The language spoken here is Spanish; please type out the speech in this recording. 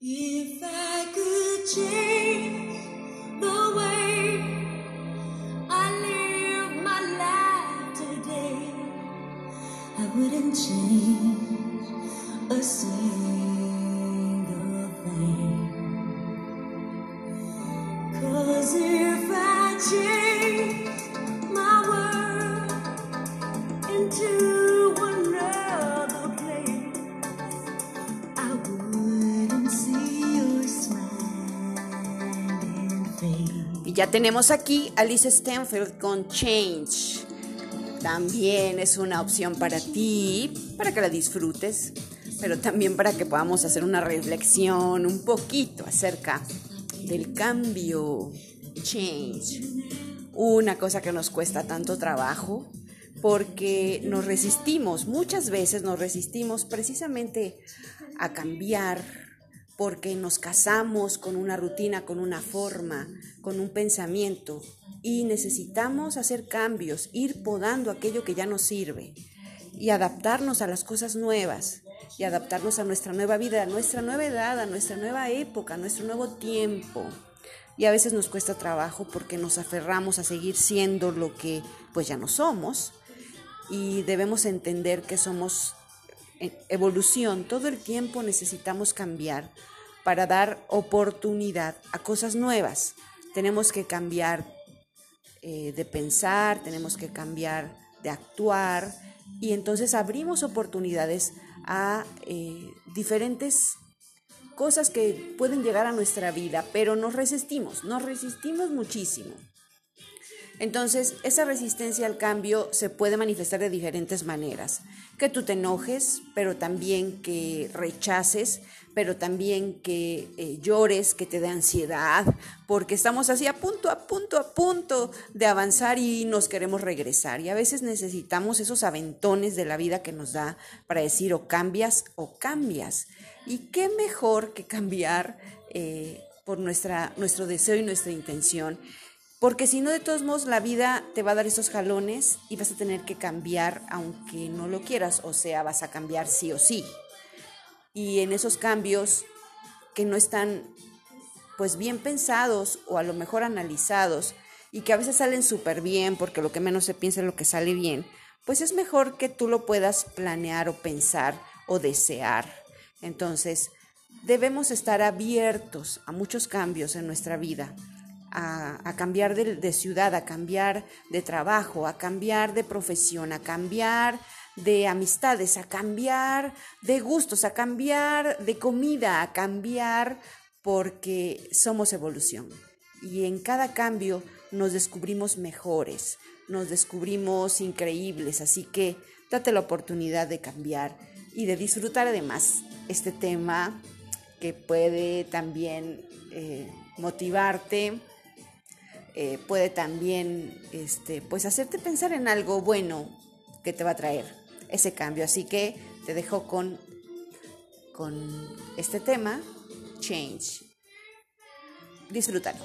If I could change the way I live my life today, I wouldn't change a single Y ya tenemos aquí Alice Stanfield con Change. También es una opción para ti, para que la disfrutes, pero también para que podamos hacer una reflexión un poquito acerca del cambio. Change. Una cosa que nos cuesta tanto trabajo porque nos resistimos, muchas veces nos resistimos precisamente a cambiar porque nos casamos con una rutina, con una forma, con un pensamiento y necesitamos hacer cambios, ir podando aquello que ya nos sirve y adaptarnos a las cosas nuevas y adaptarnos a nuestra nueva vida, a nuestra nueva edad, a nuestra nueva época, a nuestro nuevo tiempo. Y a veces nos cuesta trabajo porque nos aferramos a seguir siendo lo que pues ya no somos y debemos entender que somos evolución, todo el tiempo necesitamos cambiar para dar oportunidad a cosas nuevas. Tenemos que cambiar eh, de pensar, tenemos que cambiar de actuar y entonces abrimos oportunidades a eh, diferentes cosas que pueden llegar a nuestra vida, pero nos resistimos, nos resistimos muchísimo. Entonces, esa resistencia al cambio se puede manifestar de diferentes maneras. Que tú te enojes, pero también que rechaces, pero también que eh, llores, que te dé ansiedad, porque estamos así a punto, a punto, a punto de avanzar y nos queremos regresar. Y a veces necesitamos esos aventones de la vida que nos da para decir o cambias o cambias. Y qué mejor que cambiar eh, por nuestra, nuestro deseo y nuestra intención. Porque si no, de todos modos, la vida te va a dar esos jalones y vas a tener que cambiar aunque no lo quieras, o sea, vas a cambiar sí o sí. Y en esos cambios que no están pues bien pensados o a lo mejor analizados y que a veces salen súper bien porque lo que menos se piensa es lo que sale bien, pues es mejor que tú lo puedas planear o pensar o desear. Entonces, debemos estar abiertos a muchos cambios en nuestra vida a, cambiar de, de ciudad, a cambiar de trabajo, a cambiar de profesión, a cambiar de amistades, a cambiar de gustos, a cambiar de comida, a cambiar porque somos evolución. Y en cada cambio nos descubrimos mejores, nos descubrimos increíbles, así que date la oportunidad de cambiar y de disfrutar además este tema que puede también eh, motivarte, eh, puede también este, pues hacerte pensar en algo bueno que te va a traer ese cambio. Así que te dejo con, con este tema, Change. Disfrútalo.